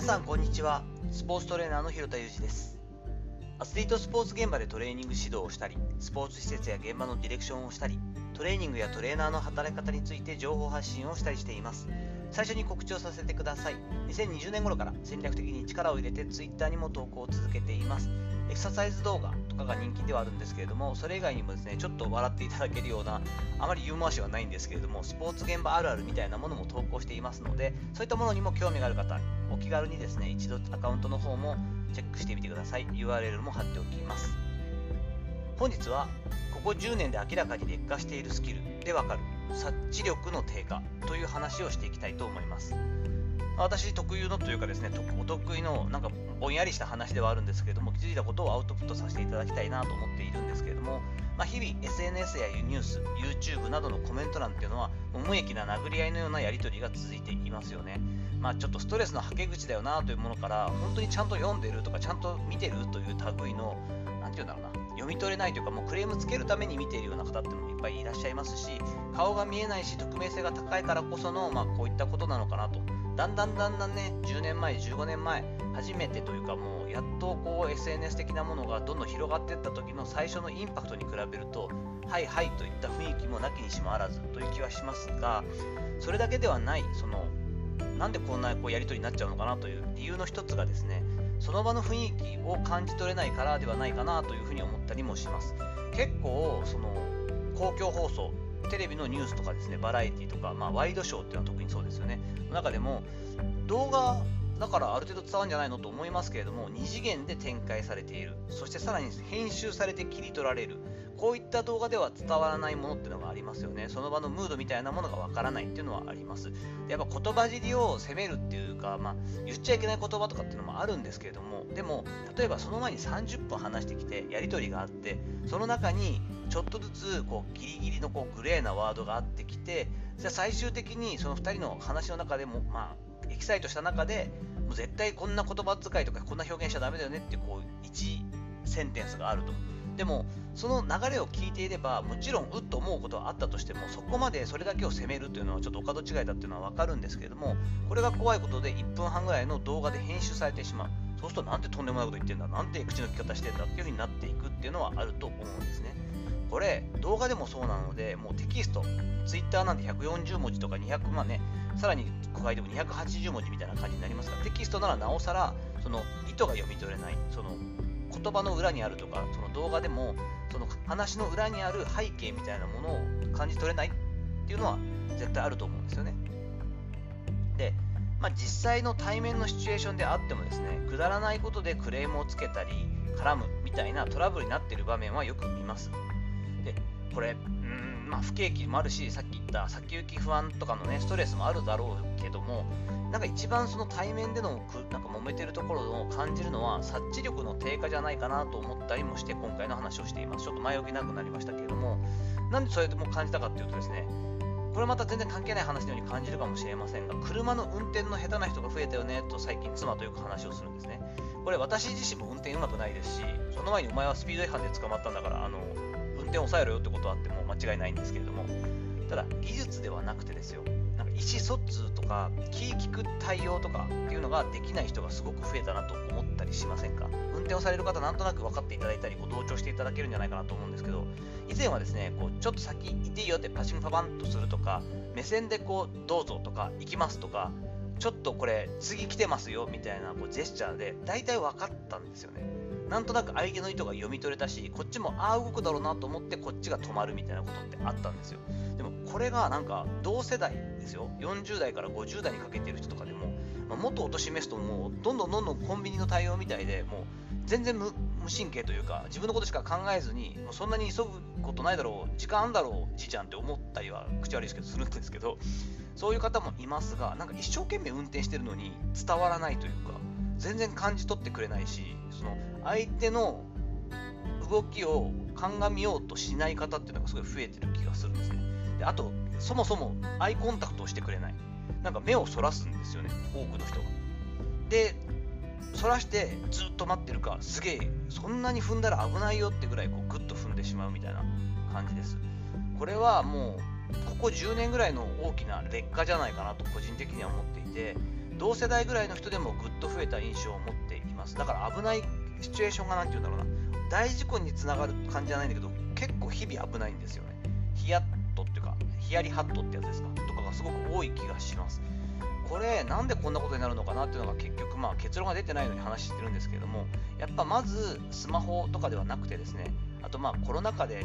皆さんこんにちは。スポーツトレーナーの広田裕二です。アスリートスポーツ現場でトレーニング指導をしたりスポーツ施設や現場のディレクションをしたりトレーニングやトレーナーの働き方について情報発信をしたりしています。最初に告知をさせてください。2020年頃から戦略的に力を入れて Twitter にも投稿を続けています。エクササイズ動画かが人気ではあるんですけれどもそれ以外にもですねちょっと笑っていただけるようなあまりユーモア視はないんですけれどもスポーツ現場あるあるみたいなものも投稿していますのでそういったものにも興味がある方お気軽にですね一度アカウントの方もチェックしてみてください。URL も貼っておきます。本日はここ10年で明らかに劣化しているスキルでわかる察知力の低下という話をしていきたいと思います。私特有のというかですねお得意のなんかぼんやりした話ではあるんですけれども気づいたことをアウトプットさせていただきたいなと思っているんですけれども、まあ、日々 SNS やニュース YouTube などのコメント欄っていうのは無益な殴り合いのようなやり取りが続いていますよね。まあ、ちょっとストレスのはけ口だよなというものから本当にちゃんと読んでるとかちゃんと見てるという類の何て言うんだろうな読み取れないというかもうクレームつけるために見ているような方ってのもいっぱいいらっしゃいますし顔が見えないし匿名性が高いからこその、まあ、こういったことなのかなと。だんだんだんだんね10年前15年前初めてというかもうやっとこう SNS 的なものがどんどん広がっていった時の最初のインパクトに比べるとはいはいといった雰囲気もなきにしもあらずという気はしますがそれだけではないそのなんでこんなこうやり取りになっちゃうのかなという理由の一つがですねその場の雰囲気を感じ取れないからではないかなというふうに思ったりもします。結構その公共放送テレビのニュースとかですねバラエティとか、まあ、ワイドショーっていうのは特にそうですよね。の中でも動画だからある程度伝わるんじゃないのと思いますけれども2次元で展開されている。そしてさらに編集されて切り取られる。こういった動画では伝わらないものっていうのがありますよね。その場のムードみたいなものがわからないっていうのはあります。でやっぱ言葉尻を責めるっていうか、まあ、言っちゃいけない言葉とかっていうのもあるんですけれども、でも、例えばその前に30分話してきて、やり取りがあって、その中にちょっとずつこうギリギリのこうグレーなワードがあってきて、じゃあ最終的にその2人の話の中でも、まあ、エキサイトした中で、もう絶対こんな言葉遣いとかこんな表現しちゃダメだよねってこう1センテンスがあると。でもその流れを聞いていればもちろんうっと思うことはあったとしてもそこまでそれだけを責めるというのはちょっとお門違いだっていうのは分かるんですけれどもこれが怖いことで1分半ぐらいの動画で編集されてしまう。そうするとなんてとんでもないこと言ってんだなんて口の利き方してんだっていう風になっていくっていうのはあると思うんですね。これ動画でもそうなのでもうテキスト Twitter なんて140文字とか200万ねさらに加えても280文字みたいな感じになりますからテキストならなおさらその意図が読み取れない。その言葉の裏にあるとかその動画でもその話の裏にある背景みたいなものを感じ取れないっていうのは絶対あると思うんですよね。で、まあ、実際の対面のシチュエーションであってもですねくだらないことでクレームをつけたり絡むみたいなトラブルになっている場面はよく見ます。でこれうんまあ不景気もあるしさっき言った先行き不安とかのねストレスもあるだろうけどもなんか一番その対面でのなんか揉めてるところを感じるのは察知力の低下じゃないかなと思ったりもして今回の話をしています。ちょっと前置きなくなりましたけれども、なんでそれでも感じたかっていうとですね、これまた全然関係ない話のように感じるかもしれませんが、車の運転の下手な人が増えたよねと最近妻とよく話をするんですね。これ私自身も運転うまくないですし、その前にお前はスピード違反で捕まったんだから、あの運転を抑えろよってことはあっても間違いないんですけれども、ただ技術ではなくてですよ。なんか、意思疎通とか気利く対応とかっていうのができない人がすごく増えたなと思ったりしませんか？運転をされる方なんとなく分かっていただいたりこう同調していただけるんじゃないかなと思うんですけど以前はですねこうちょっと先行っていいよってパチンパパンとするとか目線でこうどうぞとか行きますとかちょっとこれ次来てますよみたいなこうジェスチャーで大体分かったんですよね。なんとなく相手の意図が読み取れたしこっちもああ動くだろうなと思ってこっちが止まるみたいなことってあったんですよ。でもこれがなんか同世代ですよ。40代から50代にかけてる人とかでも、まあ、元おとしめすともうどんどんどんどんコンビニの対応みたいでもう全然無神経というか自分のことしか考えずにもうそんなに急ぐことないだろう時間あんだろうじいちゃんって思ったりは口悪いですけどするんですけどそういう方もいますがなんか一生懸命運転してるのに伝わらないというか全然感じ取ってくれないしその相手の動きを鑑みようとしない方っていうのがすごい増えてる気がするんですね。であと、そもそもアイコンタクトをしてくれない。なんか目をそらすんですよね、多くの人が。で、そらしてずっと待ってるか、すげえ、そんなに踏んだら危ないよってぐらいこうグッと踏んでしまうみたいな感じです。これはもう、ここ10年ぐらいの大きな劣化じゃないかなと個人的には思っていて、同世代ぐらいの人でもぐっと増えた印象を持っています。だから危ないシチュエーションが何て言うんだろうな。大事故につながる感じじゃないんだけど結構日々危ないんですよね。ヒヤッとっていうかヒヤリハットってやつですか？とかがすごく多い気がします。これなんでこんなことになるのかなっていうのが結局まあ結論が出てないのに話してるんですけれどもやっぱまずスマホとかではなくてですねあとまあコロナ禍で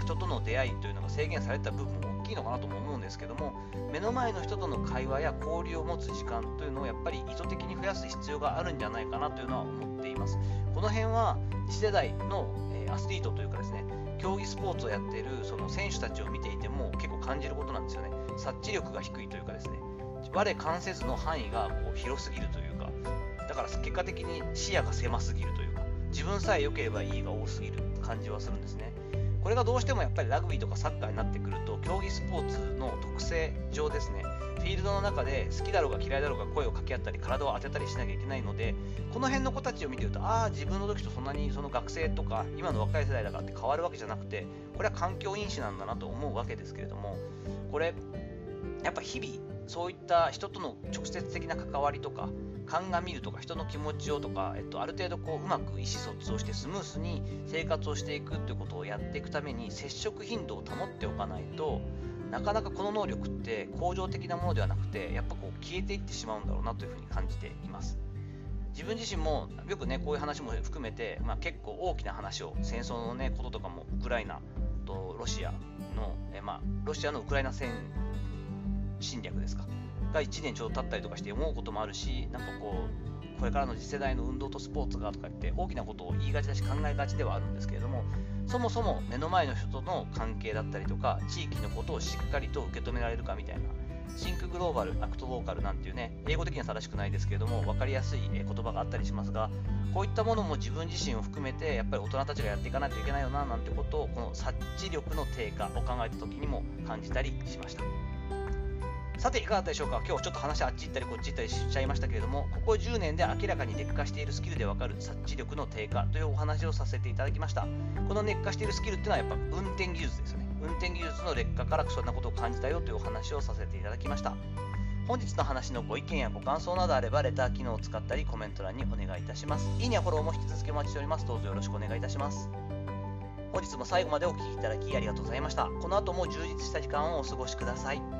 人との出会いというのが制限された部分も大きいのかなとも思うんですけども目の前の人との会話や交流を持つ時間というのをやっぱり意図的に増やす必要があるんじゃないかなというのは思っています。この辺は次世代の、えアスリートというかですね競技スポーツをやっているその選手たちを見ていても結構感じることなんですよね。察知力が低いというかですね我関せずの範囲がこう広すぎるというかだから結果的に視野が狭すぎるというか自分さえ良ければいいが多すぎる感じはするんですね。これがどうしてもやっぱりラグビーとかサッカーになってくると競技スポーツの特性上ですねフィールドの中で好きだろうが嫌いだろうが声を掛け合ったり体を当てたりしなきゃいけないのでこの辺の子たちを見てるとああ自分の時とそんなにその学生とか今の若い世代だからって変わるわけじゃなくてこれは環境因子なんだなと思うわけですけれどもこれやっぱ日々そういった人との直接的な関わりとか鑑みるとか人の気持ちをとか、えっと、ある程度こううまく意思疎通をしてスムースに生活をしていくということをやっていくために接触頻度を保っておかないとなかなかこの能力って恒常的なものではなくてやっぱこう消えていってしまうんだろうなというふうに感じています。自分自身もよくねこういう話も含めて、まあ、結構大きな話を戦争のねこととかもウクライナとロシアのえ、まあ、ロシアのウクライナ戦侵略ですか。が1年ちょうど経ったりとかして思うこともあるしなんかこうこれからの次世代の運動とスポーツがとか言って大きなことを言いがちだし考えがちではあるんですけれどもそもそも目の前の人との関係だったりとか地域のことをしっかりと受け止められるかみたいなシンクグローバル、アクトローカルなんていうね、英語的には正しくないですけれども、分かりやすい言葉があったりしますが、こういったものも自分自身を含めて、やっぱり大人たちがやっていかないといけないよな、なんてことを、この察知力の低下を考えた時にも感じたりしました。さていかがだったでしょうか？今日ちょっと話あっち行ったりこっち行ったりしちゃいましたけれどもここ10年で明らかに劣化しているスキルでわかる察知力の低下というお話をさせていただきました。この劣化しているスキルっていうのはやっぱ運転技術ですよね。運転技術の劣化からそんなことを感じたよというお話をさせていただきました。本日の話のご意見やご感想などあればレター機能を使ったりコメント欄にお願いいたします。いいねやフォローも引き続きお待ちしております。どうぞよろしくお願いいたします。本日も最後までお聴きいただきありがとうございました。この後も充実した時間をお過ごしください。